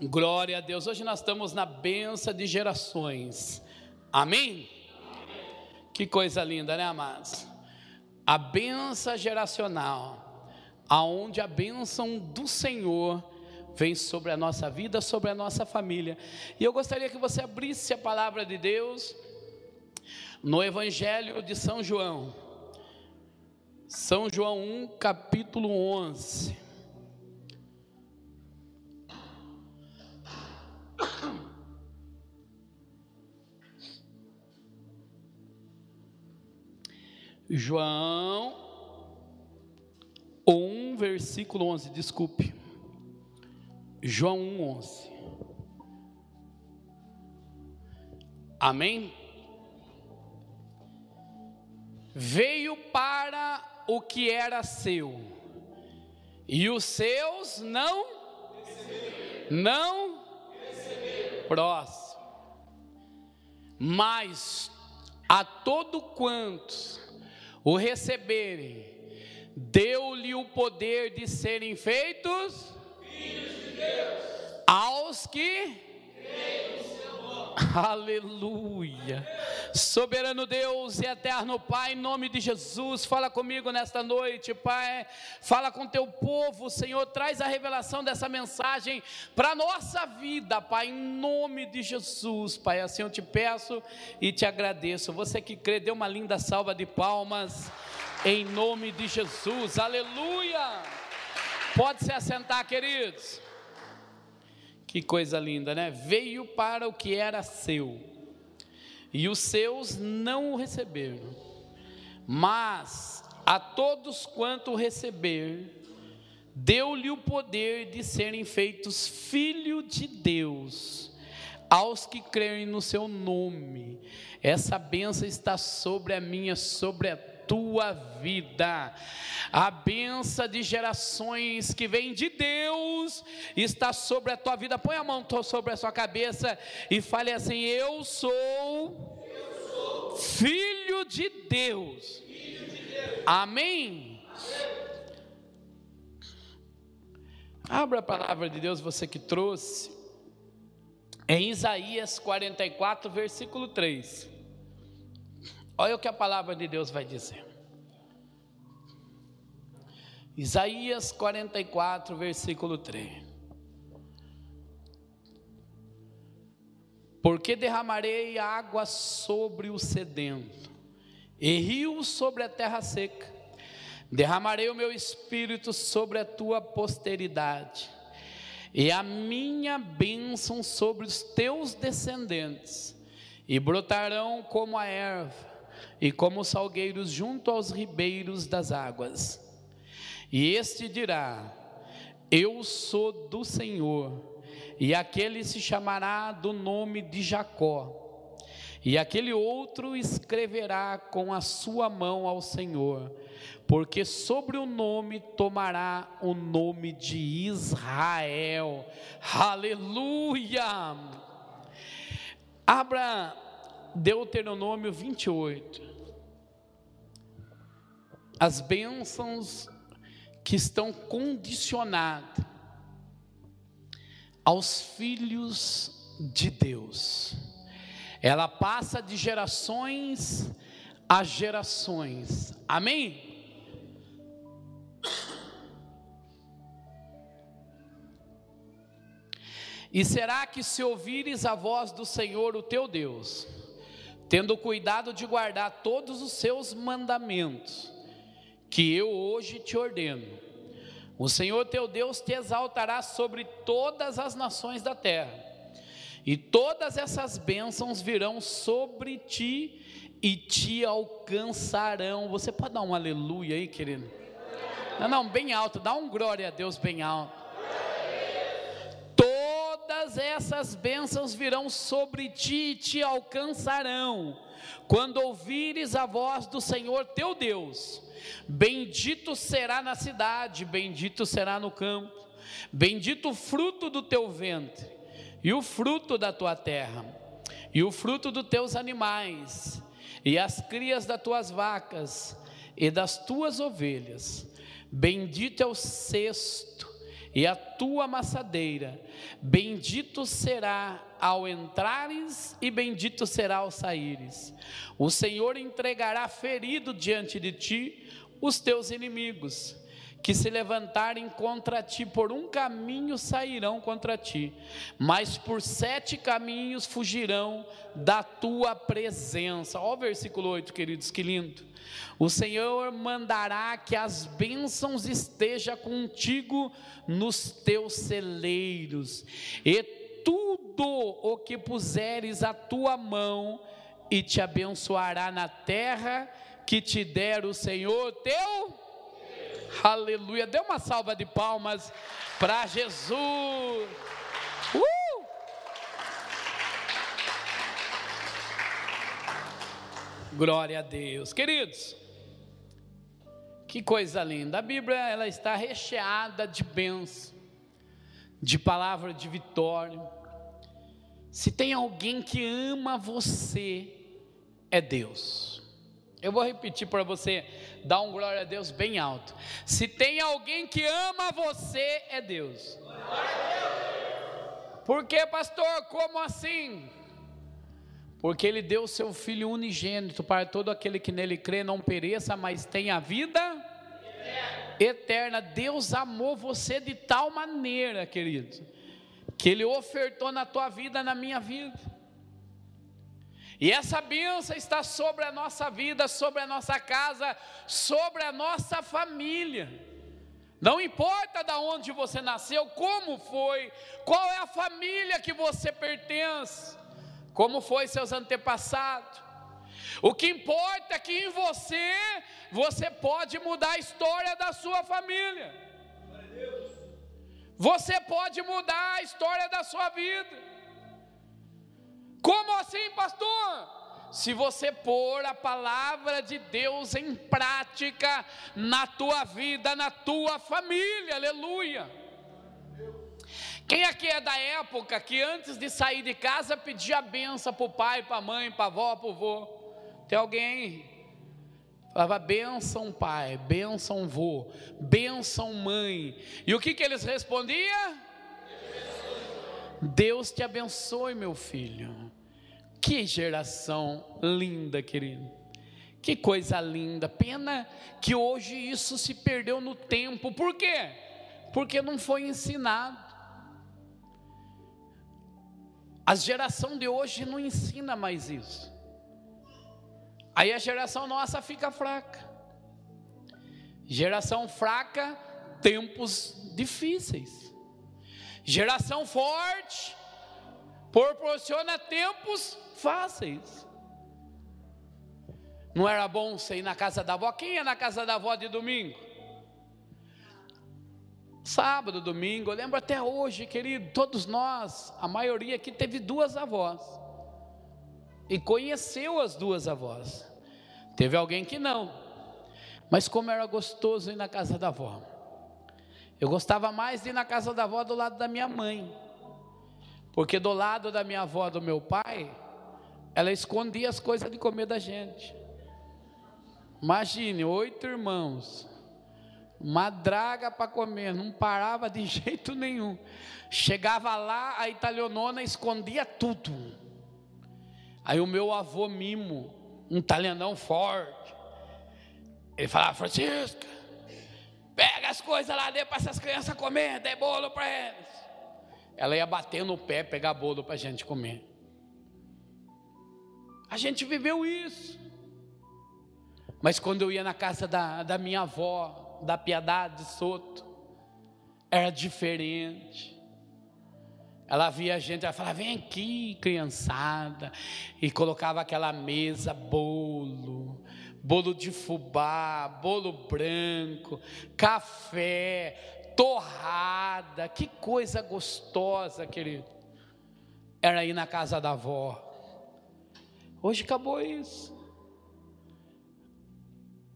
Glória a Deus. Hoje nós estamos na benção de gerações. Amém? Que coisa linda, né, amados? A benção geracional, aonde a bênção do Senhor vem sobre a nossa vida, sobre a nossa família. E eu gostaria que você abrisse a palavra de Deus no Evangelho de São João. São João 1, capítulo 11. João 1, versículo 11, desculpe. João 1, 11. Amém? Veio para o que era seu, e os seus não não próximo. Mas a todo quanto o receberem, deu-lhe o poder de serem feitos filhos de Deus aos que creem no seu. Aleluia. Soberano Deus e eterno Pai, em nome de Jesus, fala comigo nesta noite, Pai. Fala com teu povo, Senhor. Traz a revelação dessa mensagem para a nossa vida, Pai, em nome de Jesus, Pai. Assim eu te peço e te agradeço. Você que crê, dê uma linda salva de palmas, em nome de Jesus, aleluia. Pode se assentar, queridos. Que coisa linda, né? Veio para o que era seu e os seus não o receberam. Mas a todos quanto receber, deu-lhe o poder de serem feitos filho de Deus, aos que creem no seu nome. Essa benção está sobre a minha, sobre a tua vida. A benção de gerações que vem de Deus está sobre a tua vida. Põe a mão sobre a sua cabeça e fale assim: Eu sou, Eu sou filho, de Deus. filho de Deus. Amém? Amém. Abra a palavra de Deus, você que trouxe, em Isaías 44, versículo 3. Olha o que a palavra de Deus vai dizer. Isaías 44, versículo 3. Porque derramarei água sobre o sedento, e rios sobre a terra seca. Derramarei o meu espírito sobre a tua posteridade, e a minha bênção sobre os teus descendentes, e brotarão como a erva e como salgueiros junto aos ribeiros das águas. E este dirá: Eu sou do Senhor, e aquele se chamará do nome de Jacó. E aquele outro escreverá com a sua mão ao Senhor, porque sobre o nome tomará o nome de Israel. Aleluia! Abra Deuteronômio 28 as bênçãos que estão condicionadas aos filhos de Deus. Ela passa de gerações a gerações. Amém? E será que se ouvires a voz do Senhor, o teu Deus, tendo cuidado de guardar todos os seus mandamentos, que eu hoje te ordeno. O Senhor teu Deus te exaltará sobre todas as nações da terra, e todas essas bênçãos virão sobre ti e te alcançarão. Você pode dar um aleluia aí, querido? Não, não, bem alto, dá um glória a Deus bem alto. Todas essas bênçãos virão sobre ti e te alcançarão, quando ouvires a voz do Senhor teu Deus Bendito será na cidade, bendito será no campo, bendito o fruto do teu ventre, e o fruto da tua terra, e o fruto dos teus animais, e as crias das tuas vacas, e das tuas ovelhas. Bendito é o cesto, e a tua amassadeira. Bendito será ao entrares e bendito será ao saíres. O Senhor entregará ferido diante de ti os teus inimigos, que se levantarem contra ti por um caminho sairão contra ti, mas por sete caminhos fugirão da tua presença. Olha o versículo 8, queridos, que lindo. O Senhor mandará que as bênçãos estejam contigo nos teus celeiros, e tudo o que puseres a tua mão, e te abençoará na terra que te der o Senhor teu. Aleluia. Dê uma salva de palmas para Jesus. Uh! Glória a Deus. Queridos, que coisa linda. A Bíblia ela está recheada de bênçãos, de palavra de vitória. Se tem alguém que ama você, é Deus. Eu vou repetir para você dar um glória a Deus bem alto. Se tem alguém que ama você, é Deus. Por que, pastor? Como assim? Porque ele deu o seu filho unigênito para todo aquele que nele crê não pereça, mas tenha vida eterna. eterna. Deus amou você de tal maneira, querido, que ele ofertou na tua vida, na minha vida. E essa bênção está sobre a nossa vida, sobre a nossa casa, sobre a nossa família. Não importa de onde você nasceu, como foi, qual é a família que você pertence, como foi seus antepassados. O que importa é que em você, você pode mudar a história da sua família. Você pode mudar a história da sua vida. Como assim, pastor? Se você pôr a palavra de Deus em prática na tua vida, na tua família, aleluia. Quem aqui é da época que antes de sair de casa pedia benção para o pai, para a mãe, para a avó, para o vô? Tem alguém? Falava benção pai, benção vô, benção mãe. E o que, que eles respondiam? Deus te abençoe, meu filho. Que geração linda, querido. Que coisa linda. Pena que hoje isso se perdeu no tempo. Por quê? Porque não foi ensinado. A geração de hoje não ensina mais isso. Aí a geração nossa fica fraca. Geração fraca, tempos difíceis. Geração forte proporciona tempos fáceis. Não era bom você ir na casa da avó? Quem ia na casa da avó de domingo? Sábado, domingo, eu lembro até hoje, querido, todos nós, a maioria aqui teve duas avós. E conheceu as duas avós. Teve alguém que não. Mas como era gostoso ir na casa da avó. Eu gostava mais de ir na casa da avó do lado da minha mãe. Porque do lado da minha avó, do meu pai, ela escondia as coisas de comer da gente. Imagine, oito irmãos, uma draga para comer, não parava de jeito nenhum. Chegava lá, a italianona escondia tudo. Aí o meu avô Mimo, um italianão forte, ele falava: Francisca, Pega as coisas lá dentro para essas crianças comer, dê bolo para eles. Ela ia bater no pé, pegar bolo para a gente comer. A gente viveu isso. Mas quando eu ia na casa da, da minha avó, da Piedade Soto, era diferente. Ela via a gente, ela falava, vem aqui, criançada, e colocava aquela mesa, bolo, bolo de fubá, bolo branco, café, torrada, que coisa gostosa, querido. Era ir na casa da avó. Hoje acabou isso.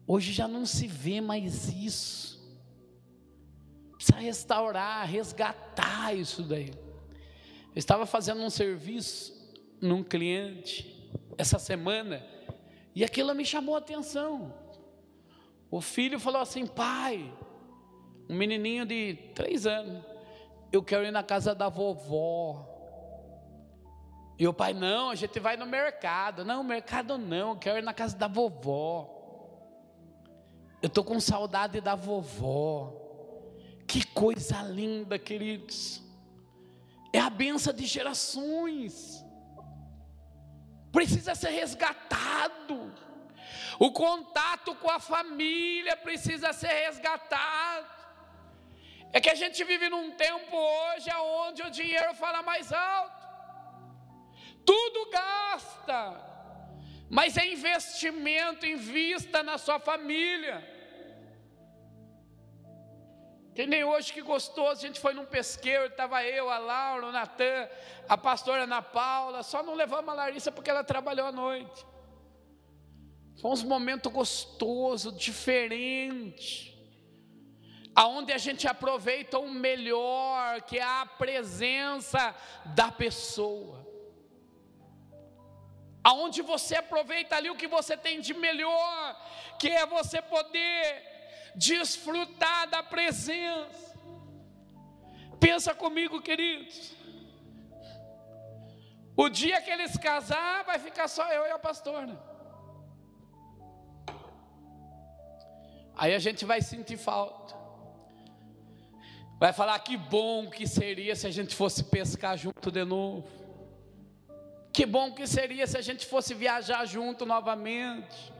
Hoje já não se vê mais isso. Precisa restaurar, resgatar isso daí. Eu estava fazendo um serviço num cliente essa semana e aquilo me chamou a atenção. O filho falou assim: pai, um menininho de três anos, eu quero ir na casa da vovó. E o pai, não, a gente vai no mercado. Não, mercado não, quero ir na casa da vovó. Eu estou com saudade da vovó. Que coisa linda, queridos. É a benção de gerações. Precisa ser resgatado. O contato com a família precisa ser resgatado. É que a gente vive num tempo hoje onde o dinheiro fala mais alto. Tudo gasta. Mas é investimento, invista na sua família. Que nem hoje que gostoso, a gente foi num pesqueiro, estava eu, a Laura, o Natan, a pastora Ana Paula, só não levamos a Larissa porque ela trabalhou à noite. Foi um momento gostoso, diferente, aonde a gente aproveita o melhor, que é a presença da pessoa. Aonde você aproveita ali o que você tem de melhor, que é você poder desfrutar da presença. Pensa comigo, queridos. O dia que eles casar, vai ficar só eu e a pastora. Aí a gente vai sentir falta. Vai falar que bom que seria se a gente fosse pescar junto de novo. Que bom que seria se a gente fosse viajar junto novamente.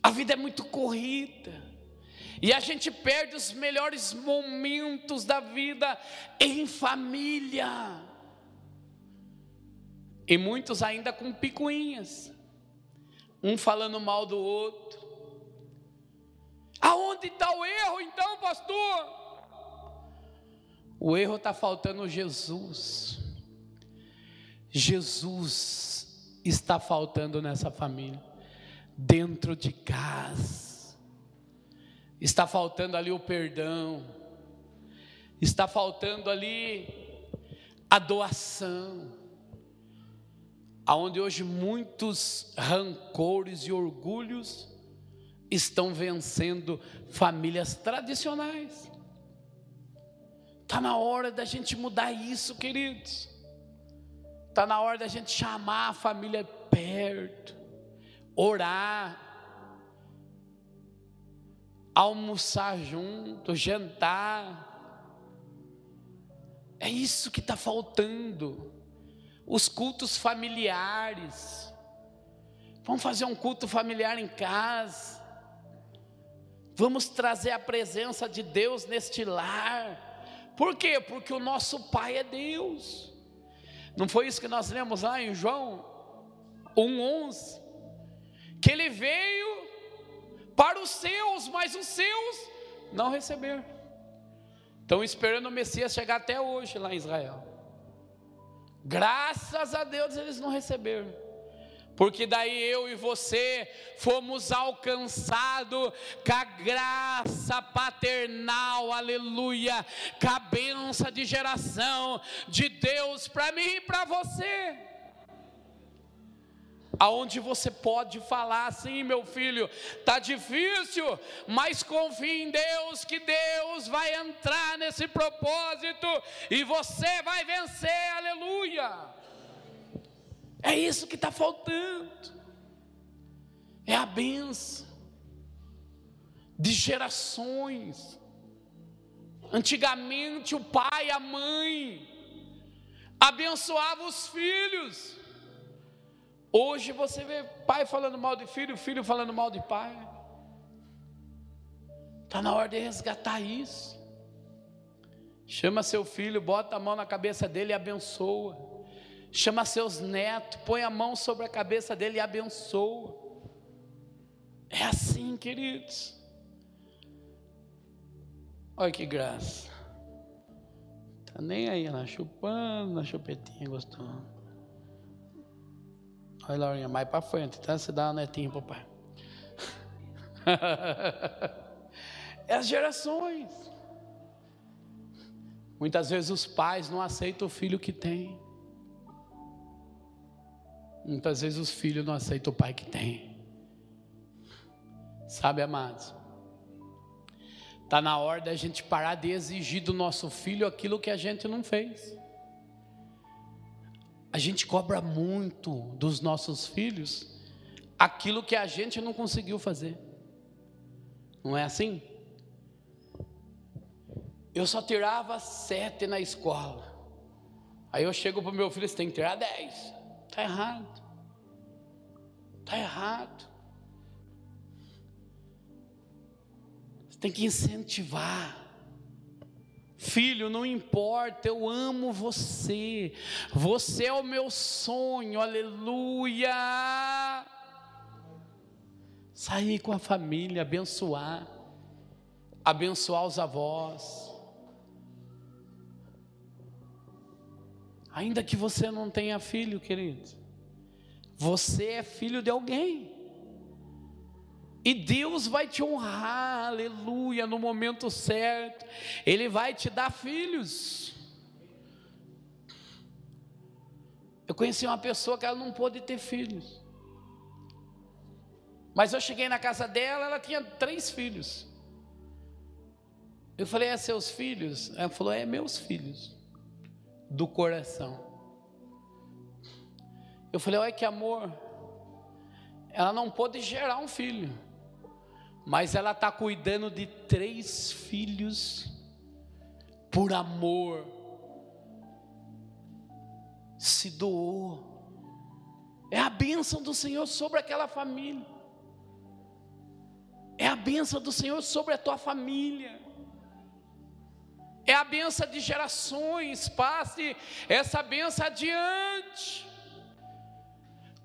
A vida é muito corrida. E a gente perde os melhores momentos da vida em família. E muitos ainda com picuinhas. Um falando mal do outro. Aonde está o erro então, pastor? O erro está faltando Jesus. Jesus está faltando nessa família, dentro de casa está faltando ali o perdão, está faltando ali a doação, aonde hoje muitos rancores e orgulhos estão vencendo famílias tradicionais. Está na hora da gente mudar isso, queridos. Está na hora da gente chamar a família perto, orar, almoçar junto, jantar. É isso que está faltando. Os cultos familiares. Vamos fazer um culto familiar em casa. Vamos trazer a presença de Deus neste lar. Por quê? Porque o nosso Pai é Deus. Não foi isso que nós lemos lá em João 1,11? Que ele veio para os seus, mas os seus não receberam. Estão esperando o Messias chegar até hoje lá em Israel. Graças a Deus eles não receberam. Porque daí eu e você fomos alcançados com a graça paternal, aleluia, com a benção de geração de Deus para mim e para você aonde você pode falar assim, meu filho, tá difícil, mas confie em Deus que Deus vai entrar nesse propósito e você vai vencer, aleluia. É isso que está faltando. É a benção de gerações. Antigamente o pai, a mãe abençoava os filhos. Hoje você vê pai falando mal de filho, filho falando mal de pai. Está na hora de resgatar isso. Chama seu filho, bota a mão na cabeça dele e abençoa. Chama seus netos, põe a mão sobre a cabeça dele e abençoa. É assim, queridos. Olha que graça. Tá nem aí, na chupando, na chupetinha gostosa. Olha, Laurinha, mais para frente, tá? Você dá uma netinha pro pai. é as gerações. Muitas vezes os pais não aceitam o filho que tem. Muitas vezes os filhos não aceitam o pai que tem. Sabe, amados? Está na hora da gente parar de exigir do nosso filho aquilo que a gente não fez. A gente cobra muito dos nossos filhos aquilo que a gente não conseguiu fazer. Não é assim? Eu só tirava sete na escola. Aí eu chego para o meu filho, você tem que tirar dez. Está errado. Está errado. Você tem que incentivar. Filho, não importa, eu amo você. Você é o meu sonho, aleluia. Sair com a família, abençoar, abençoar os avós. Ainda que você não tenha filho, querido, você é filho de alguém. E Deus vai te honrar, aleluia, no momento certo. Ele vai te dar filhos. Eu conheci uma pessoa que ela não pôde ter filhos. Mas eu cheguei na casa dela, ela tinha três filhos. Eu falei, é seus filhos? Ela falou, é meus filhos do coração. Eu falei, olha que amor. Ela não pôde gerar um filho, mas ela está cuidando de três filhos por amor. Se doou. É a bênção do Senhor sobre aquela família. É a bênção do Senhor sobre a tua família é a benção de gerações, passe essa benção adiante.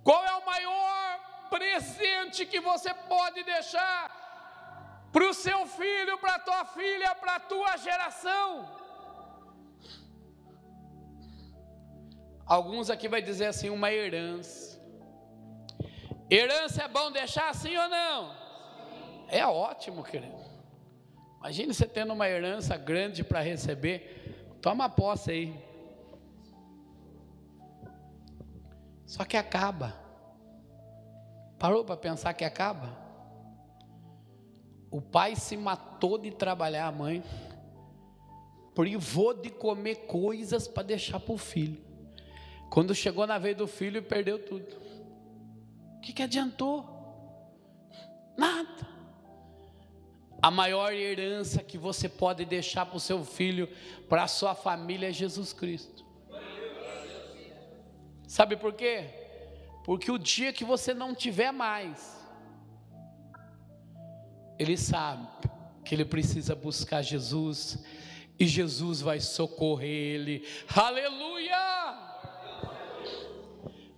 Qual é o maior presente que você pode deixar para o seu filho, para a tua filha, para a tua geração? Alguns aqui vai dizer assim, uma herança. Herança é bom deixar assim ou não? É ótimo, querido. Imagine você tendo uma herança grande para receber. Toma posse aí. Só que acaba. Parou para pensar que acaba? O pai se matou de trabalhar, a mãe privou de comer coisas para deixar para o filho. Quando chegou na vez do filho, perdeu tudo. O que, que adiantou? Nada. A maior herança que você pode deixar para o seu filho, para a sua família é Jesus Cristo. Sabe por quê? Porque o dia que você não tiver mais, ele sabe que ele precisa buscar Jesus e Jesus vai socorrer ele. Aleluia!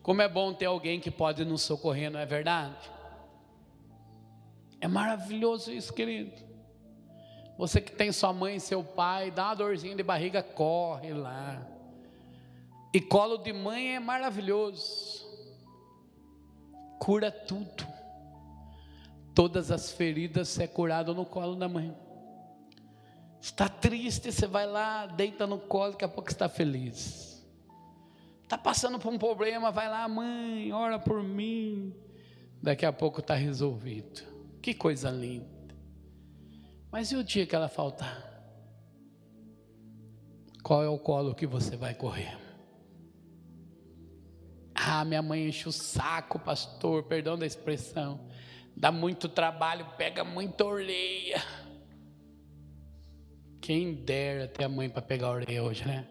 Como é bom ter alguém que pode nos socorrer, não é verdade? É maravilhoso isso, querido. Você que tem sua mãe e seu pai, dá uma dorzinha de barriga, corre lá. E colo de mãe é maravilhoso. Cura tudo. Todas as feridas é curado no colo da mãe. Está triste, você vai lá, deita no colo, daqui a pouco está feliz. Está passando por um problema, vai lá, mãe, ora por mim. Daqui a pouco está resolvido. Que coisa linda. Mas e o dia que ela faltar? Qual é o colo que você vai correr? Ah, minha mãe enche o saco, pastor, perdão da expressão. Dá muito trabalho, pega muita orelha. Quem dera ter a mãe para pegar a orelha hoje, né?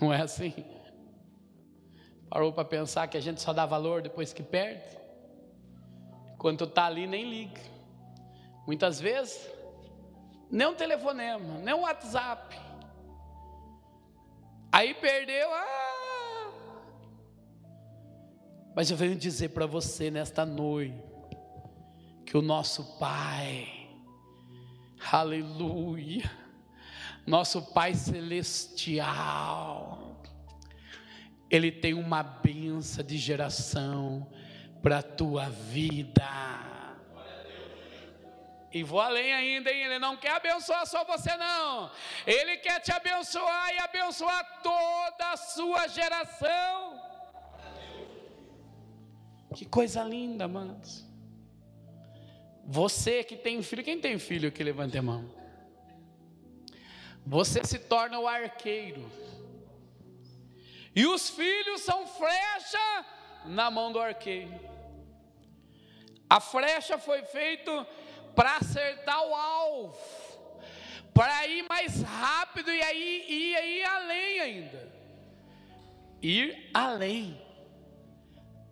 Não é assim? Parou para pensar que a gente só dá valor depois que perde? Quando está ali, nem liga. Muitas vezes, nem um telefonema, nem um WhatsApp. Aí perdeu, ah! Mas eu venho dizer para você nesta noite, que o nosso Pai, aleluia, nosso Pai Celestial, Ele tem uma benção de geração para a tua vida. E vou além ainda, hein? Ele não quer abençoar só você, não. Ele quer te abençoar e abençoar toda a sua geração. Que coisa linda, amados. Você que tem filho, quem tem filho que levante a mão? Você se torna o arqueiro. E os filhos são flecha na mão do arqueiro. A flecha foi feita para acertar o alvo, para ir mais rápido e aí ir, ir além ainda. Ir além.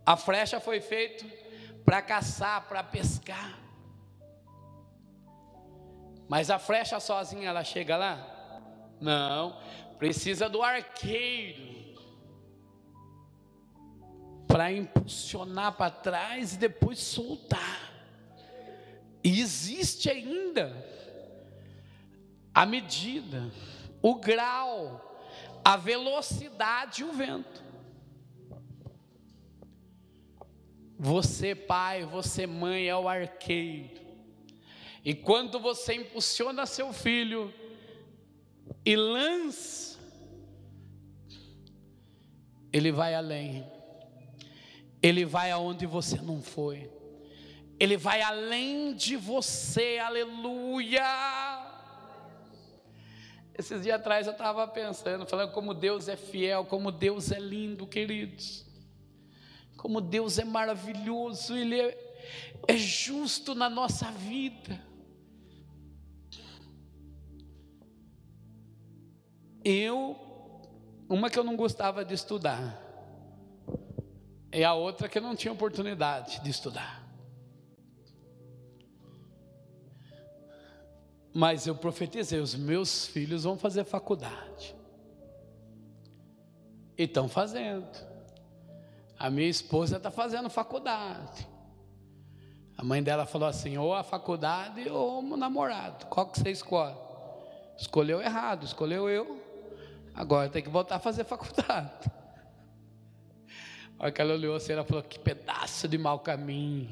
A flecha foi feita para caçar, para pescar. Mas a flecha sozinha ela chega lá? Não, precisa do arqueiro para impulsionar para trás e depois soltar. E existe ainda a medida, o grau, a velocidade e o vento. Você, pai, você, mãe, é o arqueiro. E quando você impulsiona seu filho e lança, ele vai além. Ele vai aonde você não foi. Ele vai além de você, aleluia. Esses dias atrás eu estava pensando, falando como Deus é fiel, como Deus é lindo, queridos. Como Deus é maravilhoso, Ele é, é justo na nossa vida. Eu, uma que eu não gostava de estudar, e a outra que não tinha oportunidade de estudar. Mas eu profetizei: os meus filhos vão fazer faculdade. E estão fazendo. A minha esposa está fazendo faculdade. A mãe dela falou assim: ou a faculdade ou o namorado. Qual que você escolhe? Escolheu errado, escolheu eu. Agora tem que voltar a fazer faculdade. A hora que ela olhou assim, ela falou: Que pedaço de mau caminho.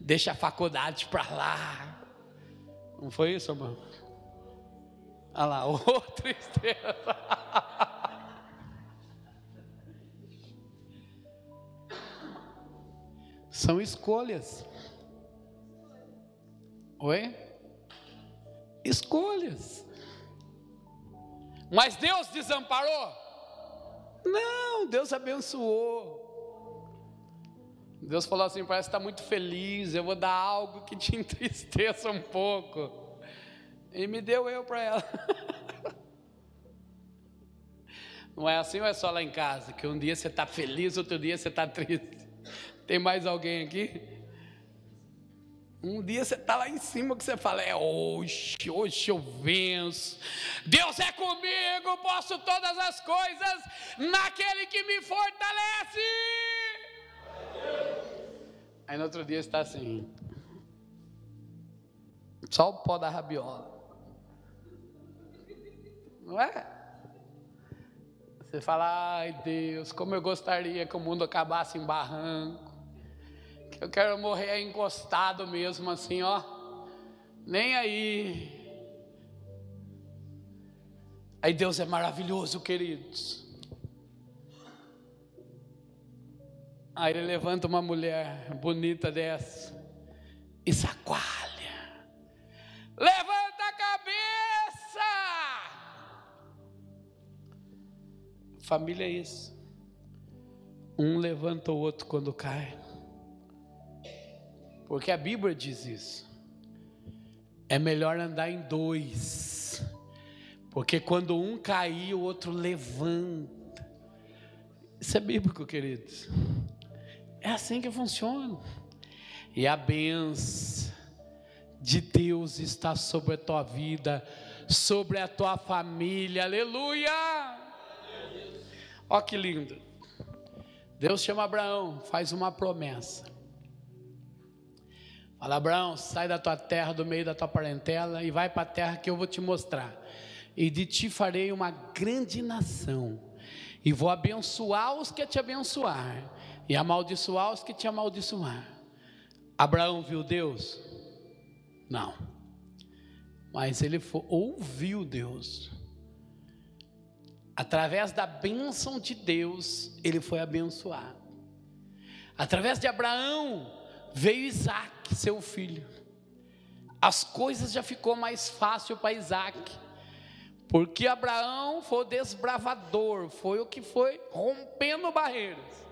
Deixa a faculdade para lá. Não foi isso, irmão? Olha lá, outra tristeza. São escolhas. Oi? Escolhas. Mas Deus desamparou? Não, Deus abençoou. Deus falou assim: parece que está muito feliz, eu vou dar algo que te entristeça um pouco. E me deu eu para ela. Não é assim ou é só lá em casa? Que um dia você está feliz, outro dia você está triste. Tem mais alguém aqui? Um dia você está lá em cima que você fala, é hoje, hoje eu venço. Deus é comigo, posso todas as coisas naquele que me fortalece. Aí no outro dia está assim, só o pó da rabiola. Não é? Você fala, ai Deus, como eu gostaria que o mundo acabasse em barranco. Eu quero morrer encostado mesmo, assim, ó. Nem aí. Aí Deus é maravilhoso, queridos. Aí ele levanta uma mulher bonita dessa e sacoalha. Levanta a cabeça. Família é isso. Um levanta o outro quando cai. Porque a Bíblia diz isso. É melhor andar em dois. Porque quando um cair, o outro levanta. Isso é bíblico, queridos. É assim que funciona. E a benção de Deus está sobre a tua vida, sobre a tua família. Aleluia! Ó que lindo. Deus chama Abraão, faz uma promessa. Fala, Abraão, sai da tua terra, do meio da tua parentela e vai para a terra que eu vou te mostrar. E de ti farei uma grande nação. E vou abençoar os que te abençoar, e amaldiçoar os que te amaldiçoar. Abraão viu Deus? Não. Mas ele foi, ouviu Deus. Através da bênção de Deus, ele foi abençoado. Através de Abraão, veio Isaac, seu filho. As coisas já ficou mais fácil para Isaac, porque Abraão foi o desbravador, foi o que foi rompendo barreiras.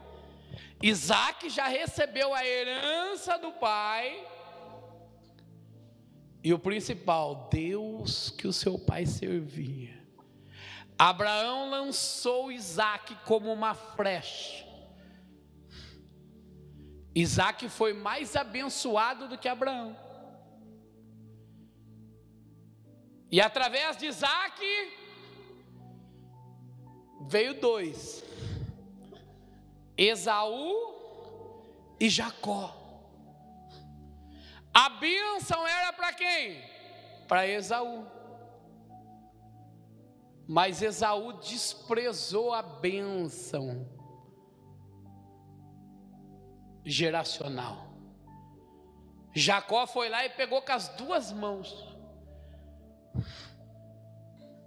Isaac já recebeu a herança do pai, e o principal, Deus que o seu pai servia. Abraão lançou Isaac como uma flecha. Isaac foi mais abençoado do que Abraão. E através de Isaac veio dois: Esaú e Jacó. A bênção era para quem? Para Esaú. Mas Esaú desprezou a bênção geracional. Jacó foi lá e pegou com as duas mãos.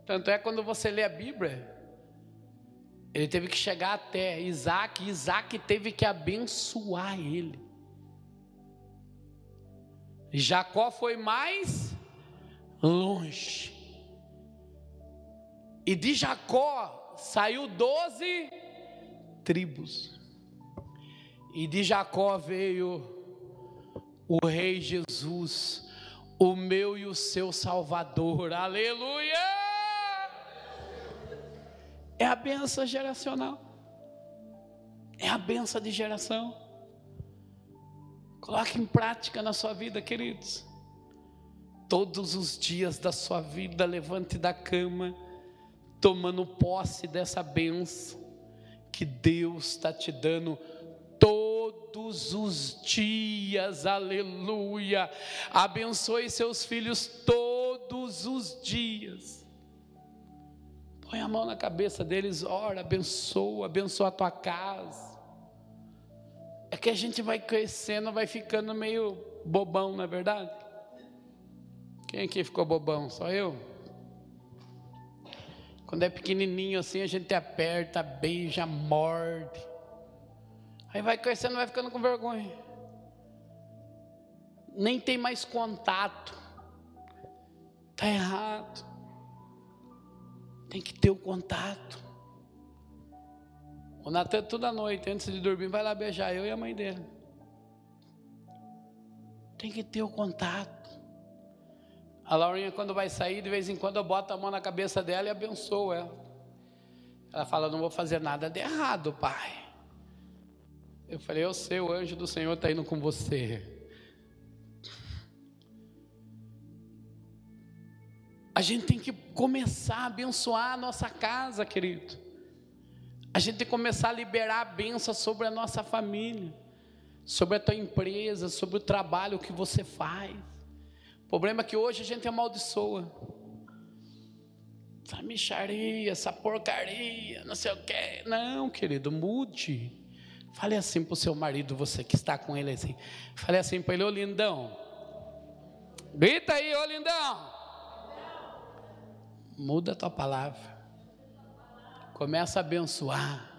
Tanto é quando você lê a Bíblia, ele teve que chegar até Isaac, Isaac teve que abençoar ele. Jacó foi mais longe. E de Jacó saiu doze tribos. E de Jacó veio o Rei Jesus, o meu e o seu Salvador. Aleluia! É a benção geracional. É a benção de geração. Coloque em prática na sua vida, queridos. Todos os dias da sua vida, levante da cama, tomando posse dessa benção que Deus está te dando todos os dias, aleluia. Abençoe seus filhos todos os dias. Põe a mão na cabeça deles, ora, abençoa, abençoa a tua casa. É que a gente vai crescendo, vai ficando meio bobão, não é verdade? Quem aqui ficou bobão? Só eu? Quando é pequenininho assim, a gente aperta, beija, morde. Aí vai crescendo, vai ficando com vergonha. Nem tem mais contato. Está errado. Tem que ter o contato. O Natan, toda noite, antes de dormir, vai lá beijar eu e a mãe dele. Tem que ter o contato. A Laurinha, quando vai sair, de vez em quando eu boto a mão na cabeça dela e abençoo ela. Ela fala: Não vou fazer nada de errado, pai. Eu falei, eu sei, o anjo do Senhor está indo com você. A gente tem que começar a abençoar a nossa casa, querido. A gente tem que começar a liberar a benção sobre a nossa família, sobre a tua empresa, sobre o trabalho que você faz. O problema é que hoje a gente amaldiçoa. Essa micharia, essa porcaria, não sei o quê. Não, querido, mude. Fale assim para o seu marido, você que está com ele assim. Fale assim para ele, ô lindão. Grita aí, ô lindão. Muda a tua palavra. Começa a abençoar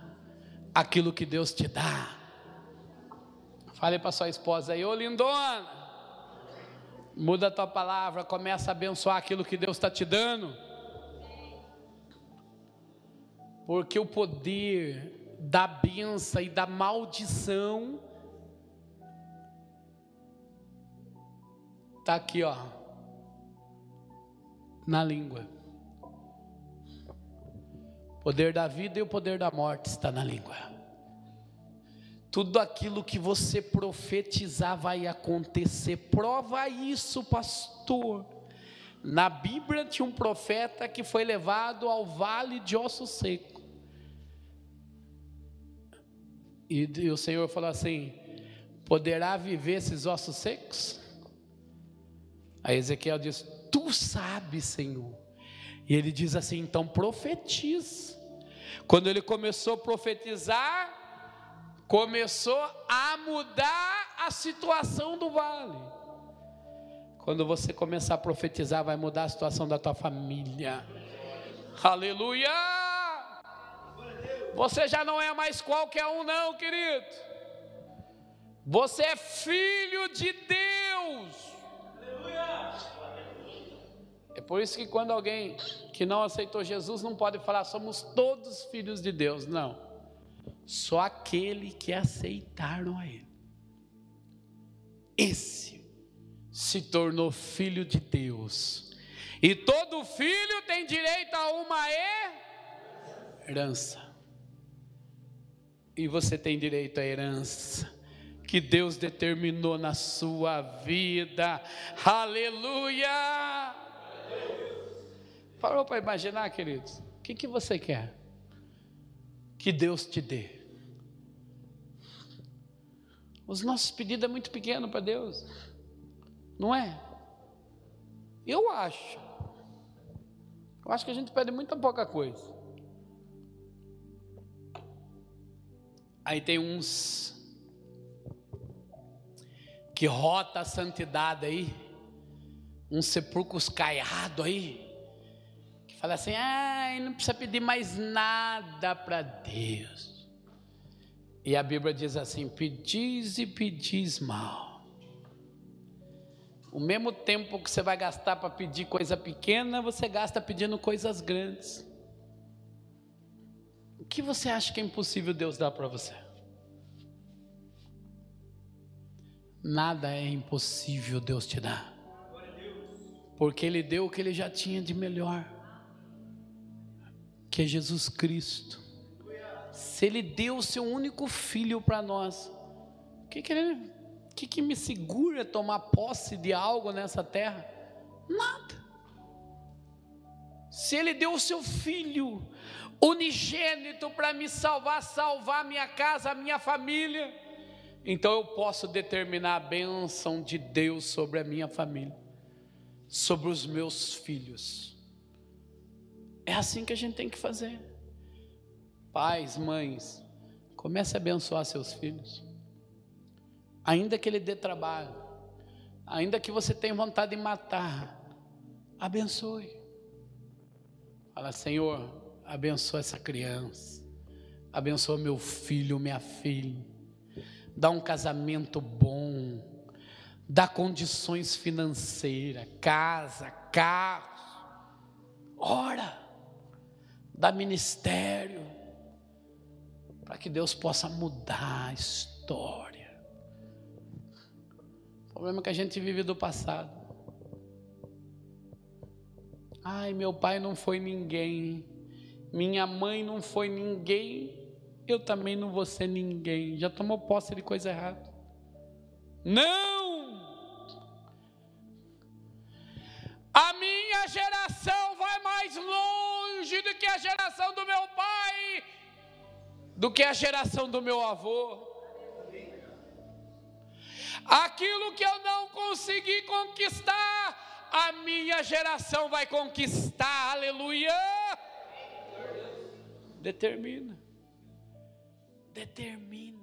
aquilo que Deus te dá. Fale para sua esposa aí, ô lindona. Muda a tua palavra, começa a abençoar aquilo que Deus está te dando. Porque o poder da benção e da maldição está aqui, ó, na língua. O poder da vida e o poder da morte está na língua. Tudo aquilo que você profetizar vai acontecer. Prova isso, pastor. Na Bíblia tinha um profeta que foi levado ao vale de osso seco. E, e o Senhor falou assim: poderá viver esses ossos secos? Aí Ezequiel diz: Tu sabes, Senhor. E ele diz assim: então profetiza. Quando ele começou a profetizar, começou a mudar a situação do vale. Quando você começar a profetizar, vai mudar a situação da tua família. Aleluia! Você já não é mais qualquer um, não, querido. Você é filho de Deus. É por isso que quando alguém que não aceitou Jesus não pode falar somos todos filhos de Deus, não. Só aquele que aceitaram a Ele. Esse se tornou filho de Deus. E todo filho tem direito a uma herança. E você tem direito à herança que Deus determinou na sua vida. Aleluia! Parou para imaginar, queridos? O que, que você quer? Que Deus te dê. Os nossos pedidos é muito pequeno para Deus, não é? Eu acho. Eu acho que a gente pede muita pouca coisa. Aí tem uns que rota a santidade aí, uns sepulcros caiados aí, que fala assim: ah, não precisa pedir mais nada para Deus. E a Bíblia diz assim: pedis e pedis mal. O mesmo tempo que você vai gastar para pedir coisa pequena, você gasta pedindo coisas grandes. O que você acha que é impossível Deus dar para você? Nada é impossível Deus te dar. Porque Ele deu o que Ele já tinha de melhor, que é Jesus Cristo. Se Ele deu o seu único filho para nós, o que, que, ele, que, que me segura tomar posse de algo nessa terra? Nada. Se Ele deu o seu filho unigênito para me salvar, salvar minha casa, minha família então eu posso determinar a bênção de Deus sobre a minha família, sobre os meus filhos. É assim que a gente tem que fazer. Pais, mães, comece a abençoar seus filhos. Ainda que ele dê trabalho, ainda que você tenha vontade de matar, abençoe. Fala, Senhor, abençoa essa criança, abençoa meu filho, minha filha dá um casamento bom, dá condições financeiras, casa, carro, ora, dá ministério, para que Deus possa mudar a história. O problema é que a gente vive do passado. Ai, meu pai não foi ninguém, minha mãe não foi ninguém, eu também não vou ser ninguém. Já tomou posse de coisa errada? Não! A minha geração vai mais longe do que a geração do meu pai, do que a geração do meu avô. Aquilo que eu não consegui conquistar, a minha geração vai conquistar. Aleluia! Determina determina.